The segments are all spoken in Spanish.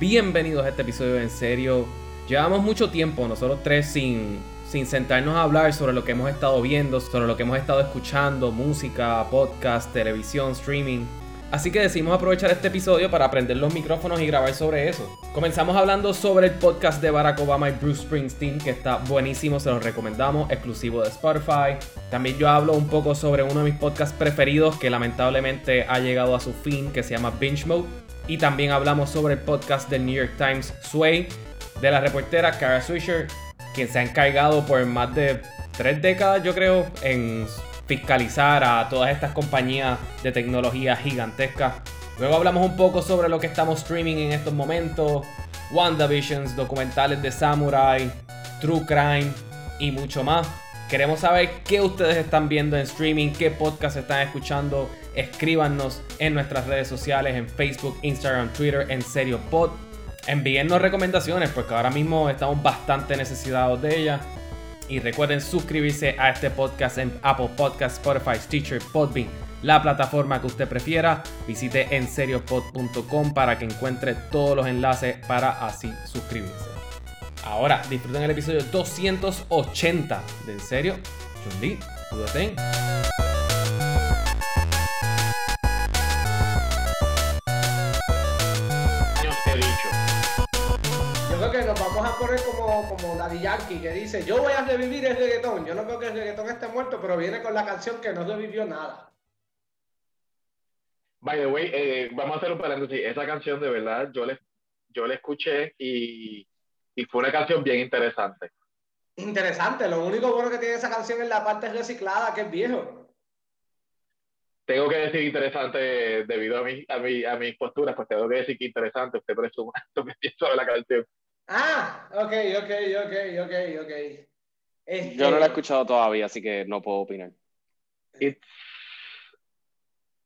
bienvenidos a este episodio En Serio. Llevamos mucho tiempo nosotros tres sin, sin sentarnos a hablar sobre lo que hemos estado viendo, sobre lo que hemos estado escuchando, música, podcast, televisión, streaming. Así que decidimos aprovechar este episodio para aprender los micrófonos y grabar sobre eso. Comenzamos hablando sobre el podcast de Barack Obama y Bruce Springsteen, que está buenísimo, se los recomendamos, exclusivo de Spotify. También yo hablo un poco sobre uno de mis podcasts preferidos, que lamentablemente ha llegado a su fin, que se llama Binge Mode. Y también hablamos sobre el podcast del New York Times Sway, de la reportera Kara Swisher, quien se ha encargado por más de tres décadas, yo creo, en fiscalizar a todas estas compañías de tecnología gigantescas. Luego hablamos un poco sobre lo que estamos streaming en estos momentos, WandaVisions, documentales de Samurai, True Crime y mucho más. Queremos saber qué ustedes están viendo en streaming, qué podcast están escuchando. Escríbanos en nuestras redes sociales, en Facebook, Instagram, Twitter, en Serio Pod. Envíennos recomendaciones porque ahora mismo estamos bastante necesitados de ellas. Y recuerden suscribirse a este podcast en Apple Podcasts, Spotify, Stitcher, Podbean, la plataforma que usted prefiera. Visite enseriopod.com para que encuentre todos los enlaces para así suscribirse. Ahora disfruten el episodio 280 de En Serio. Chun-Li, cuídate. años he dicho. Yo creo que nos vamos a poner como, como Daddy Yankee que dice, yo voy a revivir el reggaetón. Yo no creo que el reggaetón esté muerto, pero viene con la canción que no revivió nada. By the way, eh, vamos a hacer un paréntesis. Esa canción de verdad, yo la yo la escuché y, y fue una canción bien interesante. Interesante, lo único bueno que tiene esa canción es la parte reciclada, que es viejo. Tengo que decir interesante debido a, mi, a, mi, a mis posturas, pues tengo que decir que interesante. Usted presuma lo que pienso de la canción. Ah, ok, ok, ok, ok, ok. Este, Yo no la he escuchado todavía, así que no puedo opinar. It's-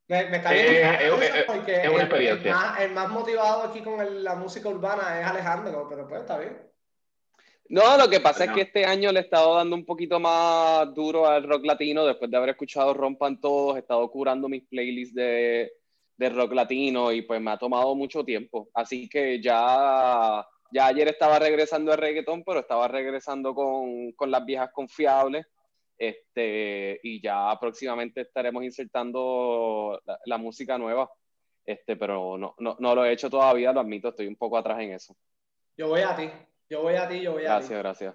Me, me está Eh, bien eh, eh, porque es una el- experiencia. El, más, el más motivado aquí con el- la música urbana es Alejandro, pero pues está bien. No, lo que pasa No. es que este año le he estado dando un poquito más duro al rock latino después de haber escuchado Rompan Todos, he estado curando mis playlists de, de rock latino y pues me ha tomado mucho tiempo. Así que ya, ya ayer estaba regresando al reggaetón, pero estaba regresando con, con las viejas confiables. Este, y ya próximamente estaremos insertando la, la música nueva. Este, pero no, no, no lo he hecho todavía, lo admito, estoy un poco atrás en eso. Yo voy a ti, yo voy a ti, yo voy a Gracias, gracias.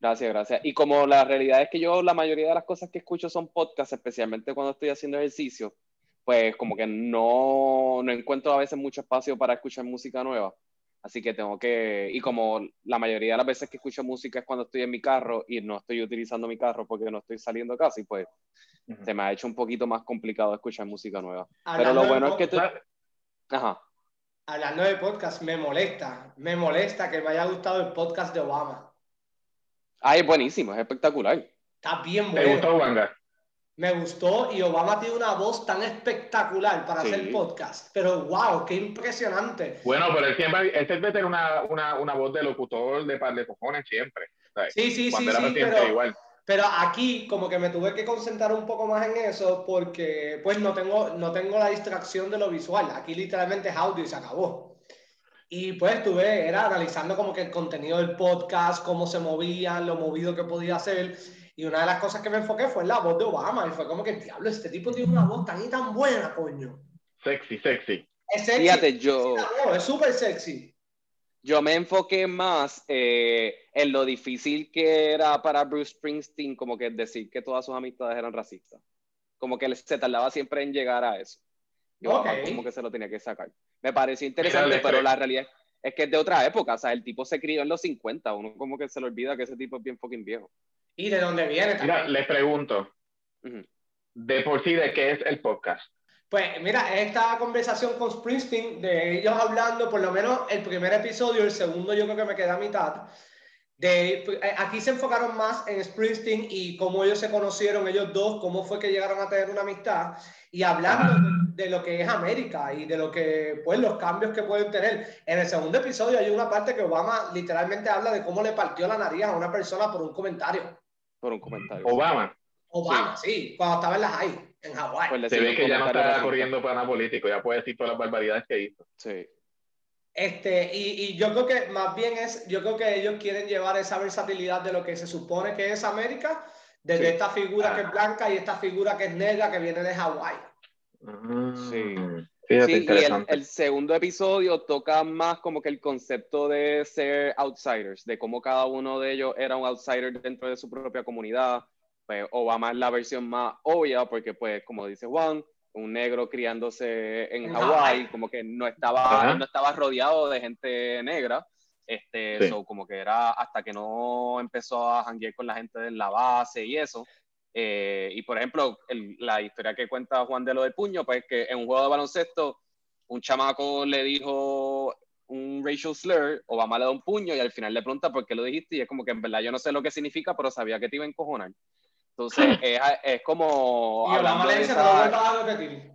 Gracias, gracias. Y como la realidad es que yo la mayoría de las cosas que escucho son podcasts, especialmente cuando estoy haciendo ejercicio, pues como que no, no encuentro a veces mucho espacio para escuchar música nueva. Así que tengo que, y como la mayoría de las veces que escucho música es cuando estoy en mi carro y no estoy utilizando mi carro porque no estoy saliendo casi, pues se me ha hecho un poquito más complicado escuchar música nueva. Pero lo de bueno es que tú... Ajá. Hablando de podcast, me molesta, me molesta que me haya gustado el podcast de Obama. Ah, es buenísimo, es espectacular. Está bien ¿Te bueno. gustó, Wanga? Me gustó y Obama tiene una voz tan espectacular para Sí. hacer podcast. Pero wow, qué impresionante. Bueno, pero él siempre, él siempre tiene una, una, una voz de locutor de par de cojones siempre. ¿sabes? Sí, sí, sí, Cuando sí, pero, igual. pero aquí como que me tuve que concentrar un poco más en eso porque pues no tengo, no tengo la distracción de lo visual. Aquí literalmente es audio y se acabó. Y pues estuve, era analizando como que el contenido del podcast, cómo se movía, lo movido que podía hacer. Y una de las cosas que me enfoqué fue en la voz de Obama. Y fue como que, diablo, este tipo tiene una voz tan y tan buena, coño. Sexy, sexy. Es sexy. Fíjate, yo... Es súper sexy. Yo me enfoqué más eh, en lo difícil que era para Bruce Springsteen, como que decir que todas sus amistades eran racistas. Como que se tardaba siempre en llegar a eso. Yo Ok. como que se lo tenía que sacar. Me pareció interesante, Mira, pero le- la realidad es que es de otra época. O sea, el tipo se crió en los 50. Uno como que se le olvida que ese tipo es bien fucking viejo. Y de dónde viene también. Mira, les pregunto, de por sí, ¿de qué es el podcast? Pues mira, esta conversación con Springsteen, de ellos hablando, por lo menos el primer episodio, el segundo yo creo que me queda a mitad, de, eh, aquí se enfocaron más en Springsteen y cómo ellos se conocieron, ellos dos, cómo fue que llegaron a tener una amistad, y hablando de, de lo que es América y de lo que, pues, los cambios que pueden tener. En el segundo episodio hay una parte que Obama literalmente habla de cómo le partió la nariz a una persona por un comentario. Por un comentario. Obama. Obama, sí, cuando estaba en la high, en Hawái. Pues Se ve que ya no está corriendo para político, ya puede decir todas las barbaridades que hizo. Sí. Este, y, y, yo creo que más bien es, yo creo que ellos quieren llevar esa versatilidad de lo que se supone que es América, desde esta figura que es blanca y esta figura que es negra que viene de Hawái. Sí. Sí, y el, el, segundo episodio toca más como que el concepto de ser outsiders, de cómo cada uno de ellos era un outsider dentro de su propia comunidad. Pues Obama es la versión más obvia porque, pues, como dice Juan, un negro criándose en Hawái, como que no estaba, no estaba rodeado de gente negra. Este, eso como que era hasta que no empezó a janguear con la gente de la base y eso. Eh, y por ejemplo, la historia que cuenta Juan de lo del puño, pues que en un juego de baloncesto, un chamaco le dijo un racial slur, Obama le da un puño y al final le pregunta por qué lo dijiste y es como que en verdad yo no sé lo que significa, pero sabía que te iba a encojonar. Entonces, es, es, como... Y hablando le dice, esa... repetir.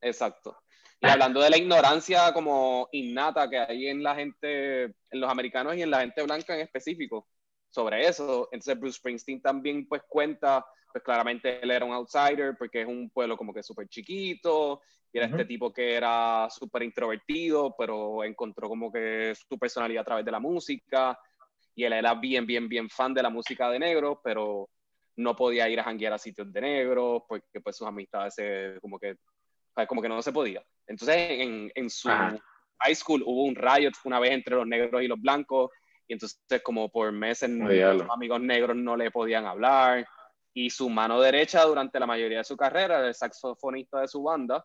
Exacto. Y hablando de la ignorancia como innata que hay en la gente, en los americanos y en la gente blanca en específico sobre eso. Entonces Bruce Springsteen también pues cuenta, pues claramente él era un outsider porque es un pueblo como que súper chiquito y era este tipo que era súper introvertido, pero encontró como que su personalidad a través de la música y él era bien, bien, bien fan de la música de negro, pero no podía ir a janguear a sitios de negros porque pues sus amistades se, como que como que no se podía. Entonces en, en su high school hubo un riot una vez entre los negros y los blancos y entonces como por meses los amigos negros no le podían hablar. Y su mano derecha durante la mayoría de su carrera era el saxofonista de su banda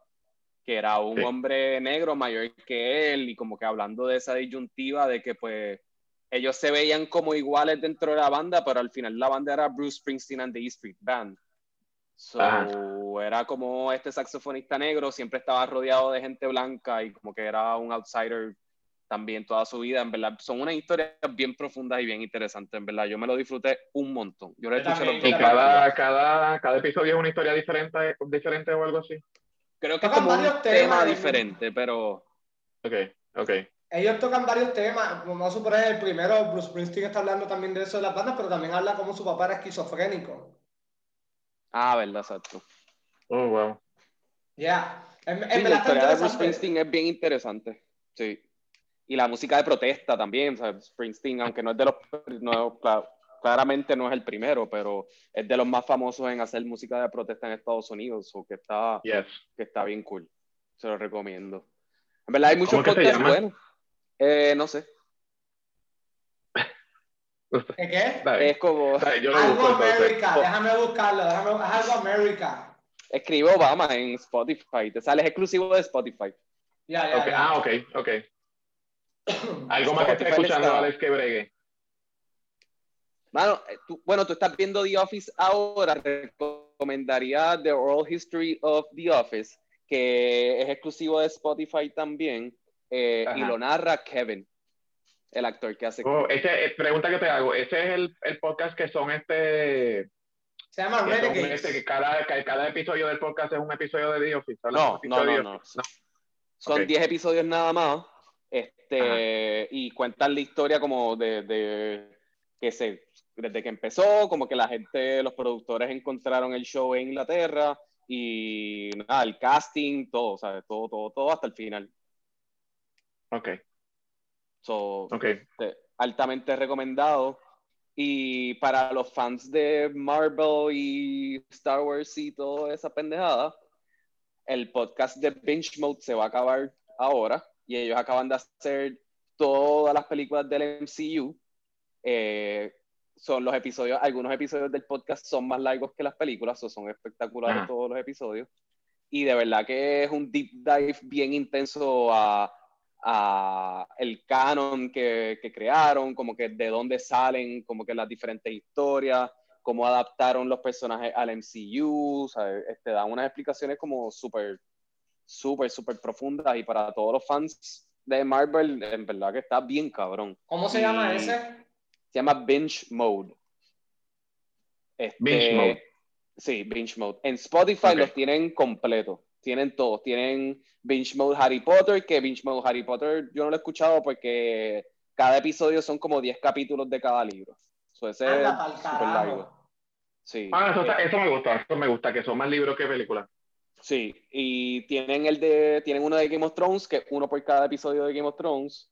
que era un hombre negro mayor que él y como que hablando de esa disyuntiva de que pues ellos se veían como iguales dentro de la banda, pero al final la banda era Bruce Springsteen and the E Street Band. So, era como este saxofonista negro, siempre estaba rodeado de gente blanca y como que era un outsider también toda su vida, en verdad. Son unas historias bien profundas y bien interesantes, en verdad. Yo me lo disfruté un montón. Yo le ¿Y cada, cada, cada episodio es una historia diferente, diferente o algo así? Creo que es como un tema diferente, pero... Ok, ok ellos tocan varios temas, vamos a suponer el primero, Bruce Springsteen está hablando también de eso de las bandas, pero también habla como su papá era esquizofrénico. Ah, verdad, exacto. Oh, wow. Ya. Yeah. la historia de Bruce Springsteen es bien interesante. Sí. Y la música de protesta también, o Springsteen, aunque no es de los, no, claramente no es el primero, pero es de los más famosos en hacer música de protesta en Estados Unidos, o que está, que está bien cool. Se lo recomiendo. En verdad hay muchos podcasts buenos. Eh, no sé. ¿Qué qué? Es como... algo América, déjame buscarlo, déjame... es algo América. Escribe Obama en Spotify, te sales exclusivo de Spotify. Ya, ya, Ah, ok, ok. Algo más que estés escuchando, Alex, que bregue. Bueno, eh, tú, bueno, tú estás viendo The Office ahora, recomendaría The Oral History of The Office, que es exclusivo de Spotify también. Eh, y lo narra Kevin, el actor que hace. Oh, ese, eh, pregunta que te hago, ese es el, el podcast que son este. Se llama Renegades. Este, que cada, cada episodio del podcast es un episodio de The Office. No, no, no, no, Son 10 episodios nada más. Este, y cuentan la historia como de, de, que se, desde que empezó, como que la gente, los productores encontraron el show en Inglaterra y nada, el casting, todo, ¿sabes? Todo, todo, todo hasta el final. Ok. So, okay. altamente recomendado. Y para los fans de Marvel y Star Wars y toda esa pendejada, el podcast de Binge Mode se va a acabar ahora. Y ellos acaban de hacer todas las películas del MCU. Eh, son los episodios, algunos episodios del podcast son más largos que las películas, o son espectaculares todos los episodios. Y de verdad que es un deep dive bien intenso a a el canon que, que, crearon, como que de dónde salen, como que las diferentes historias, cómo adaptaron los personajes al MCU, ¿sabes? Este, dan unas explicaciones como súper, súper, súper profundas y para todos los fans de Marvel, en verdad que está bien cabrón. ¿Cómo se llama ese? Se llama Binge Mode. Este, binge Mode. Sí, Binge Mode. En Spotify los tienen completo tienen todos. Tienen Binge Mode Harry Potter, que Binge Mode Harry Potter yo no lo he escuchado porque cada episodio son como 10 capítulos de cada libro. Eso ese es súper largo. Sí. Ah, eso, eso, me gusta, eso me gusta, que son más libros que películas. Sí, y tienen el de, tienen uno de Game of Thrones, que uno por cada episodio de Game of Thrones,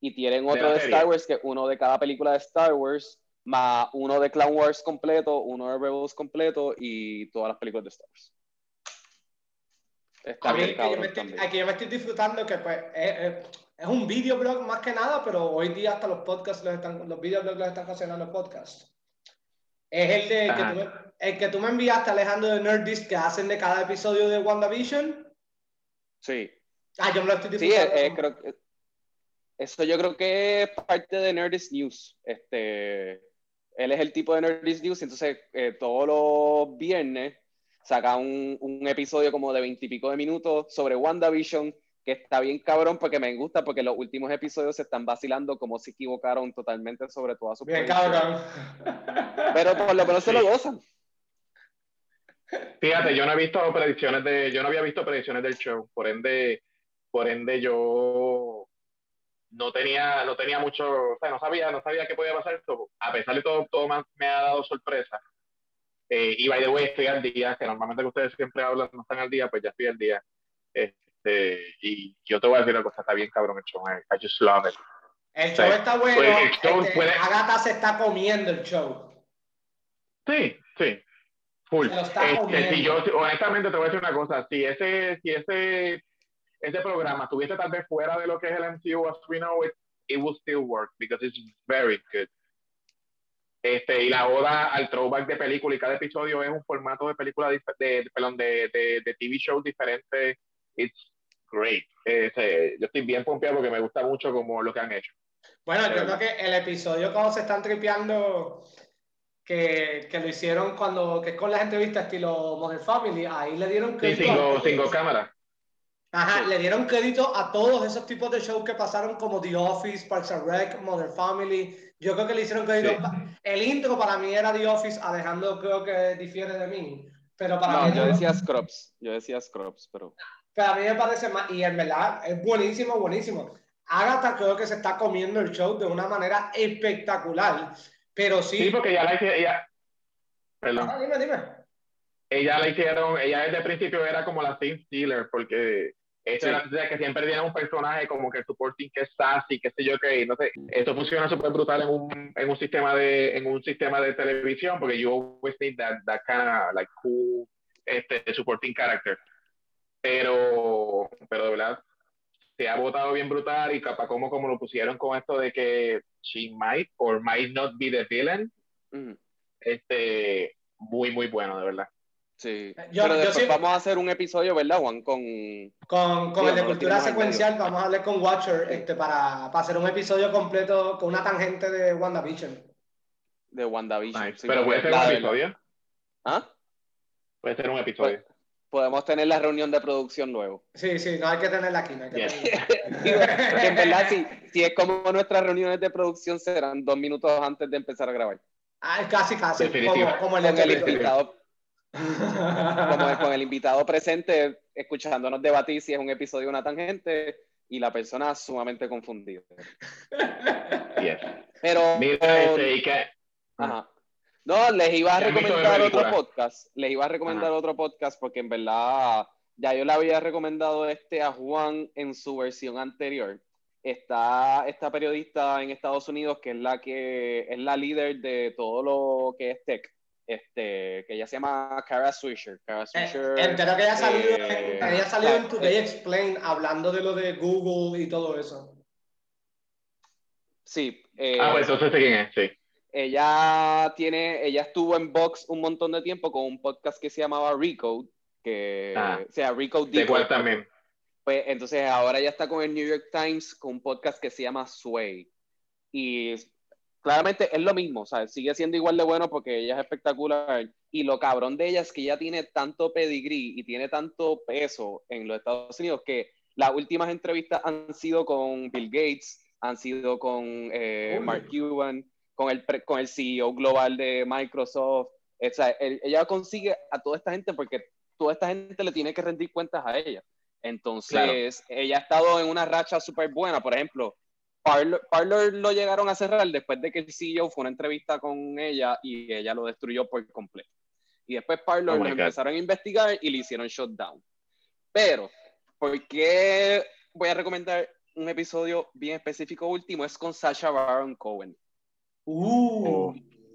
y tienen otro de, Star Wars, que es uno de cada película de Star Wars, más uno de Clown Wars completo, uno de Rebels completo y todas las películas de Star Wars. Está que yo estoy, aquí yo me estoy disfrutando que pues es, es, un videoblog más que nada, pero hoy día hasta los podcasts los están, los videoblogs los están haciendo los podcasts. Es el de que tú, el que tú me enviaste, Alejandro, de Nerdist, que hacen de cada episodio de WandaVision. Sí. Ah, yo me lo estoy disfrutando. Sí, eh, creo que eso yo creo que es parte de Nerdist News. Este, él es el tipo de Nerdist News, entonces eh, todos los viernes saca un, un episodio como de veintipico de minutos sobre WandaVision, que está bien cabrón porque me gusta porque los últimos episodios se están vacilando como se equivocaron totalmente sobre toda su Bien cabrón. Pero por lo menos se lo gozan. Fíjate, yo no he visto predicciones de, yo no había visto predicciones del show, por ende, por ende yo no tenía, no tenía mucho, o sea, no sabía, no sabía qué podía pasar esto. A pesar de todo, todo me ha dado sorpresa. Eh, y by the way, estoy al día, que normalmente ustedes siempre hablan, no están al día, pues ya estoy al día. Este, y yo te voy a decir una cosa, está bien cabrón el show, I just love it. El show está bueno, pues, el este, Agatha se está comiendo el show. Sí, sí, full. Este, si yo, honestamente te voy a decir una cosa, si ese, si ese, ese programa estuviese tal vez fuera de lo que es el MCU as we know it, it will still work because it's very good. Este, y la oda al throwback de película y cada episodio es un formato de película de, de, perdón, de, de, de, TV show diferente. It's great. Este, yo estoy bien pompeado porque me gusta mucho como lo que han hecho. Bueno, yo creo que el episodio cuando se están tripeando que, que, lo hicieron cuando, que es con las entrevistas estilo Modern Family, ahí le dieron crédito. Sí, cinco, cámaras. Ajá, le dieron crédito a todos esos tipos de shows que pasaron como The Office, Parks and Rec, Modern Family. Yo creo que le hicieron crédito. El intro para mí era The Office, Alejandro creo que difiere de mí. Pero para no, mí yo decía Scrubs, yo decía Scrubs, pero... Pero a mí me parece más, y en verdad es buenísimo, buenísimo. Agatha creo que se está comiendo el show de una manera espectacular, pero sí... Sí, porque ya la hicieron, ella... Perdón. Ah, dime, dime. Ella la hicieron, ella desde el principio era como la Steve Steeler, porque eso era que siempre tiene un personaje como que el supporting que es sassy, qué sé yo qué, no sé, esto funciona súper brutal en un, en un sistema de en un sistema de televisión porque you always need that, that kind of like cool este, supporting character. Pero, pero de verdad, se ha votado bien brutal y capaz como, como lo pusieron con esto de que she might or might not be the villain. Este, muy, muy bueno, de verdad. Sí. Pero después vamos a hacer un episodio, ¿verdad, Juan? Con, con, con el de cultura secuencial, vamos a hablar con Watcher este, para, para, hacer un episodio completo con una tangente de WandaVision. De WandaVision. Pero puede ser un episodio. ¿Ah? Puede ser un episodio. Podemos tener la reunión de producción luego. Sí, sí, no hay que tenerla aquí. No hay que en verdad, si, si es como nuestras reuniones de producción, serán dos minutos antes de empezar a grabar. Ah, casi, casi. Como, como el, el invitado como con el invitado presente, escuchándonos debatir si es un episodio o una tangente, y la persona sumamente confundida. Pero. No, les iba a recomendar otro podcast. Les iba a recomendar otro podcast porque en verdad ya yo le había recomendado este a Juan en su versión anterior. Está esta periodista en Estados Unidos que es la que es la líder de todo lo que es tech este, que ella se llama Kara Swisher. Kara eh, Swisher eh, que ella ha salido, eh, en, ella salido en Today Explain hablando de lo de Google y todo eso. Sí. ah, pues entonces sé quién es, sí. Ella tiene, ella estuvo en Vox un montón de tiempo con un podcast que se llamaba Recode, que, ah, o sea, Recode De igual también. Pues entonces ahora ella está con el New York Times con un podcast que se llama Sway. Y claramente es lo mismo, o sea, sigue siendo igual de bueno porque ella es espectacular. Y lo cabrón de ella es que ella tiene tanto pedigrí y tiene tanto peso en los Estados Unidos que las últimas entrevistas han sido con Bill Gates, han sido con eh, Mark Cuban, con el, con el CEO global de Microsoft. O sea, ella consigue a toda esta gente porque toda esta gente le tiene que rendir cuentas a ella. Entonces, ella ha estado en una racha súper buena. Por ejemplo, Parler, lo llegaron a cerrar después de que el CEO fue una entrevista con ella y ella lo destruyó por completo. Y después Parler oh lo empezaron a investigar y le hicieron shutdown. Pero, ¿por qué voy a recomendar un episodio bien específico último, es con Sasha Baron Cohen. Uh.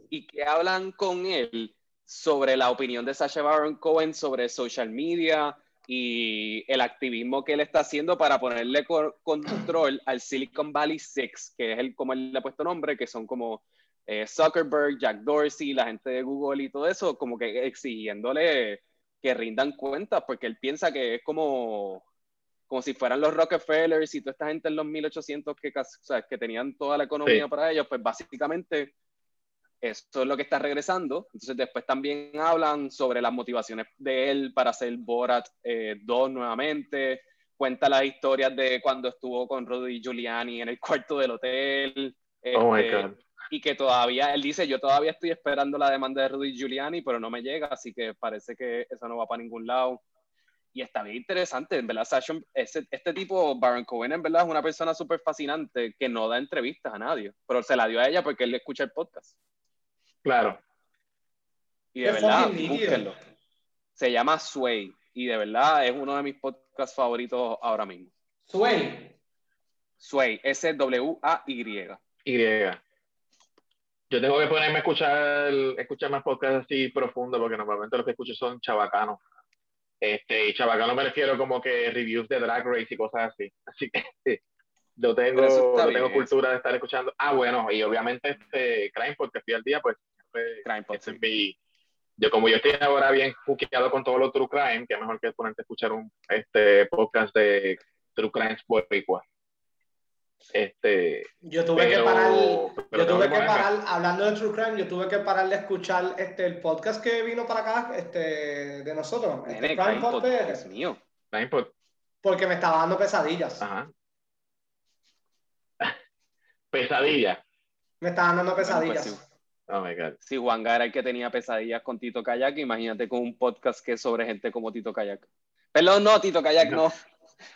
Y que hablan con él sobre la opinión de Sasha Baron Cohen sobre social media y el activismo que él está haciendo para ponerle control al Silicon Valley Six, que es el, como él le ha puesto nombre, que son como eh, Zuckerberg, Jack Dorsey, la gente de Google y todo eso, como que exigiéndole que rindan cuentas, porque él piensa que es como, como si fueran los Rockefellers y toda esta gente en los 1800 que, o sea, que tenían toda la economía para ellos, pues básicamente eso es lo que está regresando. Entonces después también hablan sobre las motivaciones de él para hacer Borat 2 eh, nuevamente. Cuenta las historias de cuando estuvo con Rudy Giuliani en el cuarto del hotel. oh my este, God. Y que todavía, él dice, yo todavía estoy esperando la demanda de Rudy Giuliani, pero no me llega, así que parece que eso no va para ningún lado. Y está bien interesante, en verdad, Sasha, ese, este tipo, Baron Cohen, en verdad es una persona súper fascinante que no da entrevistas a nadie, pero se la dio a ella porque él le escucha el podcast. Claro. Y de Qué verdad, búsquenlo. Se llama Sway y de verdad es uno de mis podcasts favoritos ahora mismo. Sway. Sway, S-W-A-Y. Y. Yo tengo que ponerme a escuchar, escuchar más podcasts así profundos, porque normalmente los que escucho son chabacanos. Este, y chabacano me refiero como que reviews de Drag Race y cosas así. Así que yo tengo, yo tengo cultura de estar escuchando. Ah, bueno, y obviamente este Crime, porque fui al día, pues Crime Pod, ese sí. es mi- yo como yo estoy ahora bien juqueado con todo lo true crime, que mejor que ponerte a escuchar un este podcast de True Crimes Boricua. Este, Yo tuve Pero- que parar, yo tuve que parar, hablando de True Crime, yo tuve que parar de escuchar este, el podcast que vino para acá, este, de nosotros, este Nene, Crime Crime Pod Pod, PR, Dios mío. Crime Pod- porque me estaba dando pesadillas. ajá. Pesadilla. Me estaban dando pesadillas. Bueno, pues Oh my God. Si Juan era el que tenía pesadillas con Tito Kayak, imagínate con un podcast que es sobre gente como Tito Kayak. Perdón, no, Tito Kayak, no. no.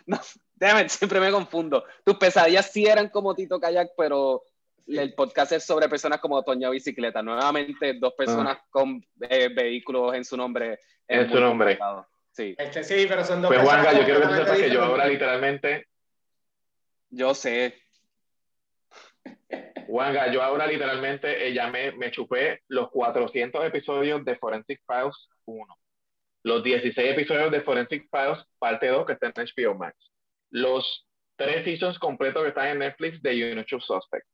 Déjame, siempre me confundo. Tus pesadillas sí eran como Tito Kayak, pero el podcast es sobre personas como Toña Bicicleta. Nuevamente, dos personas con eh, vehículos en su nombre. En su nombre. complicado. Sí, Este, sí, pero son dos Pues personas Juanga, yo quiero que tú sepas que yo ahora literalmente, yo sé. Juanga, yo ahora literalmente eh, ya me, me chupé los 400 episodios de Forensic Files 1, los 16 episodios de Forensic Files parte 2 que están en HBO Max, los tres seasons completos que están en Netflix de Unusual Suspect,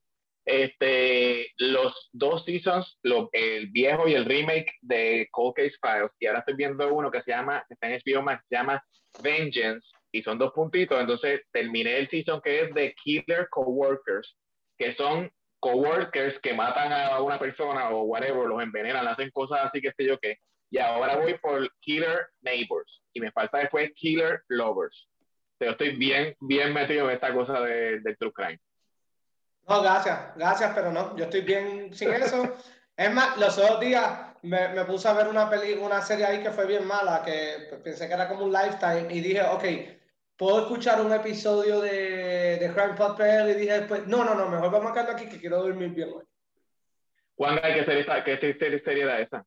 este, los dos seasons, lo- el viejo y el remake de Cold Case Files, y ahora estoy viendo uno que se llama, que está en HBO Max, se llama Vengeance, y son dos puntitos, entonces terminé el season que es de Killer Coworkers, que son coworkers que matan a una persona o whatever, los envenenan, hacen cosas así que sé yo qué. Y ahora voy por Killer Neighbors y me falta después Killer Lovers. Pero estoy bien, bien metido en esta cosa de, del true crime. No, gracias, gracias, pero no, yo estoy bien sin eso. Es más, los otros días me, me puse a ver una peli, una serie ahí que fue bien mala, que pensé que era como un lifetime, y dije, ok, puedo escuchar un episodio de, de Crime Pod y dije después, no, no, no, mejor vamos a quedarnos aquí que quiero dormir bien hoy. ¿Cuándo hay que ser esta, qué serie era esa?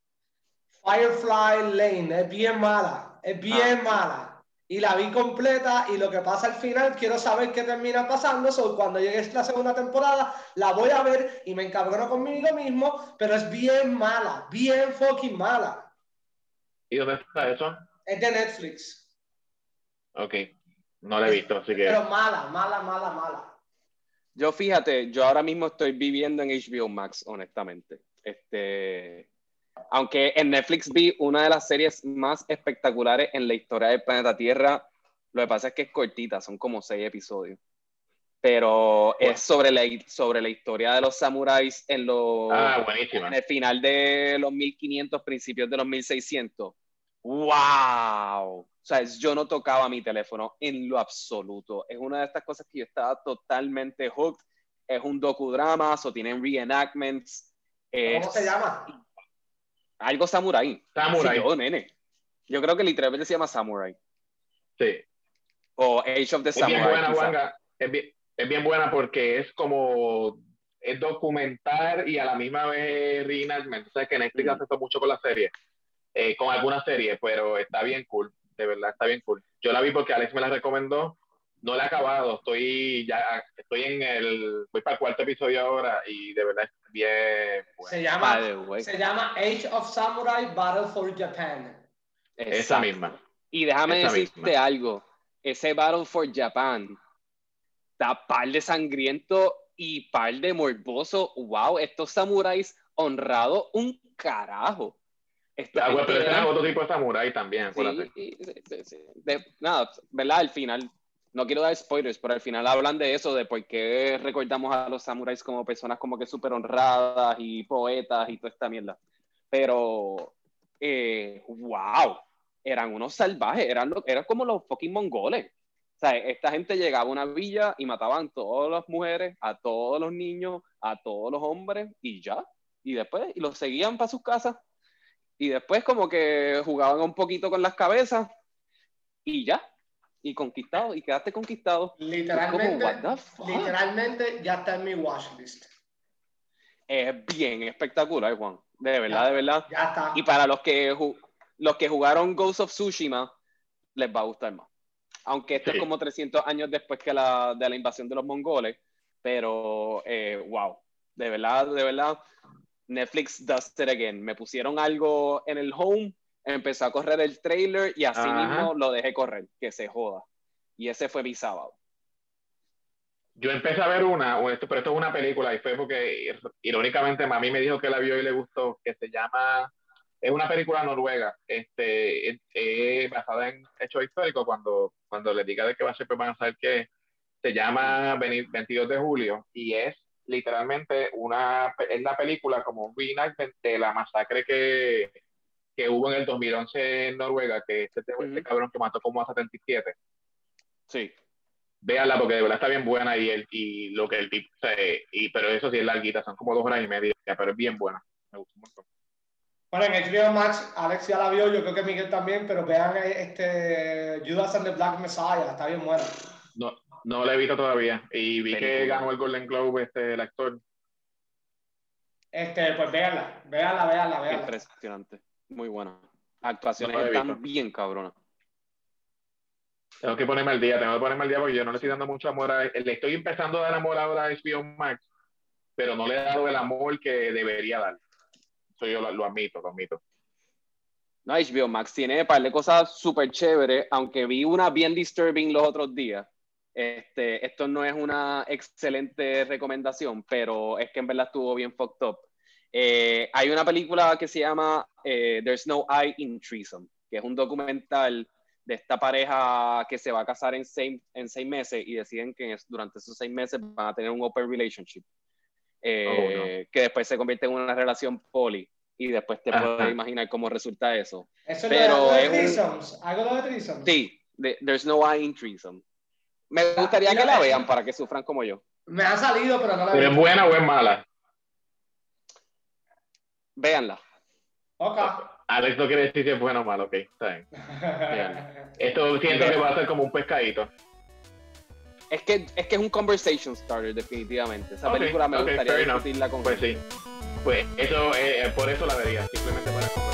Firefly Lane, es bien mala, es bien Ah. mala. Y la vi completa y lo que pasa al final, quiero saber qué termina pasando. So, cuando llegue la segunda temporada, la voy a ver y me encabrono conmigo mismo, pero es bien mala, bien fucking mala. ¿Y dónde está eso? Es de Netflix. Ok, no la he visto, así que... Pero mala, mala, mala, mala. Yo fíjate, yo ahora mismo estoy viviendo en HBO Max, honestamente. Este, aunque en Netflix vi una de las series más espectaculares en la historia del planeta Tierra, lo que pasa es que es cortita, son como seis episodios. Pero es sobre la, sobre la historia de los samuráis en, los, Ah, en el final de los 1500, principios de los 1600. ¡Wow! O sea, es- yo no tocaba mi teléfono en lo absoluto. Es una de estas cosas que yo estaba totalmente hooked. Es un docudrama, o tienen reenactments. ¿Cómo es se llama? Algo samurai. Samurai. Yo, nene. Yo creo que literalmente se llama Samurai. Sí. O Age of the Es bien Samurai. buena. Wanga. Es bien, es bien buena porque es como es documentar y a la misma vez reenactment. O sea, que Netflix Mm. hace esto mucho con la serie, eh, con algunas series, pero está bien cool, de verdad está bien cool. Yo la vi porque Alex me la recomendó no la he acabado, estoy ya, estoy en el, voy para el cuarto episodio ahora y de verdad es bien Se llama, se llama Age of Samurai Battle for Japan. Esa misma. Y déjame decirte algo, ese Battle for Japan está par de sangriento y par de morboso. Wow, estos samuráis honrados un carajo. Esta pero este otro tipo de samurái también, acuérdate. Sí, sí, sí, nada, ¿verdad? Al final no quiero dar spoilers, pero al final hablan de eso, de por qué recordamos a los samuráis como personas como que súper honradas y poetas y toda esta mierda. Pero, eh, wow, eran unos salvajes, eran, eran como los fucking mongoles. O sea, esta gente llegaba a una villa y mataban a todas las mujeres, a todos los niños, a todos los hombres y ya. Y después, y los seguían para sus casas. Y después como que jugaban un poquito con las cabezas y ya y conquistado y quedaste conquistado. Literalmente, literalmente ya está en mi watchlist. Es bien espectacular, Juan. De verdad, de verdad. Ya está. Y para los que, los que jugaron Ghost of Tsushima, les va a gustar más. Aunque esto es como 300 años después que la, de la invasión de los mongoles. Pero, eh, wow. De verdad, de verdad. Netflix does it again. Me pusieron algo en el home empezó a correr el trailer y así mismo lo dejé correr, que se joda. Y ese fue mi sábado. Yo empecé a ver una, pero esto es una película y fue porque irónicamente mami me dijo que la vio y le gustó, que se llama, es una película noruega, este, es, basada en hechos históricos, cuando, cuando le diga de qué va a ser, pues van a saber que se llama 22 de julio y es literalmente una, es la película como un reenactment de la masacre que, que hubo en el 2011 en Noruega, que este, este cabrón que mató como a 77. Sí. Véanla porque de verdad está bien buena y, el, y lo que el tipo, y, pero eso sí es larguita, son como dos horas y media, pero es bien buena. Me gustó mucho. Bueno, en HBO Max, Alex ya la vio, yo creo que Miguel también, pero vean este Judas and the Black Messiah, está bien buena. No, no la he visto todavía. Y vi que ganó el Golden Globe este, el actor. Este, pues véanla, véanla, véanla, véanla. Impresionante. Muy buena. Actuaciones están bien cabronas. Tengo que ponerme al día, tengo que ponerme al día porque yo no le estoy dando mucho amor a... Le estoy empezando a dar amor ahora a HBO Max, pero no le he dado el amor que debería dar. Eso yo lo, admito, lo admito. No, HBO Max tiene un par de cosas súper chéveres, aunque vi una bien disturbing los otros días. Este, esto no es una excelente recomendación, pero es que en verdad estuvo bien fucked up. Eh, hay una película que se llama eh, There's No I in Treason, que es un documental de esta pareja que se va a casar en seis, en seis meses y deciden que durante esos seis meses van a tener un open relationship, eh, oh, que después se convierte en una relación poli y después te puedes imaginar cómo resulta eso. ¿Eso Pero es de ¿Algo de threesome? Sí, There's No I in Treason. Me gustaría que la vean para que sufran como yo. Me ha salido, pero no la he ¿Es buena o es mala? Véanla. Ok. Alex no quiere decir si es bueno o malo, ok, está bien. Esto siento que va a ser como un pescadito. Es que, es que es un conversation starter, definitivamente. Esa película me gustaría discutirla con Pues sí. Pues eso, eh, por eso la vería, simplemente para eso.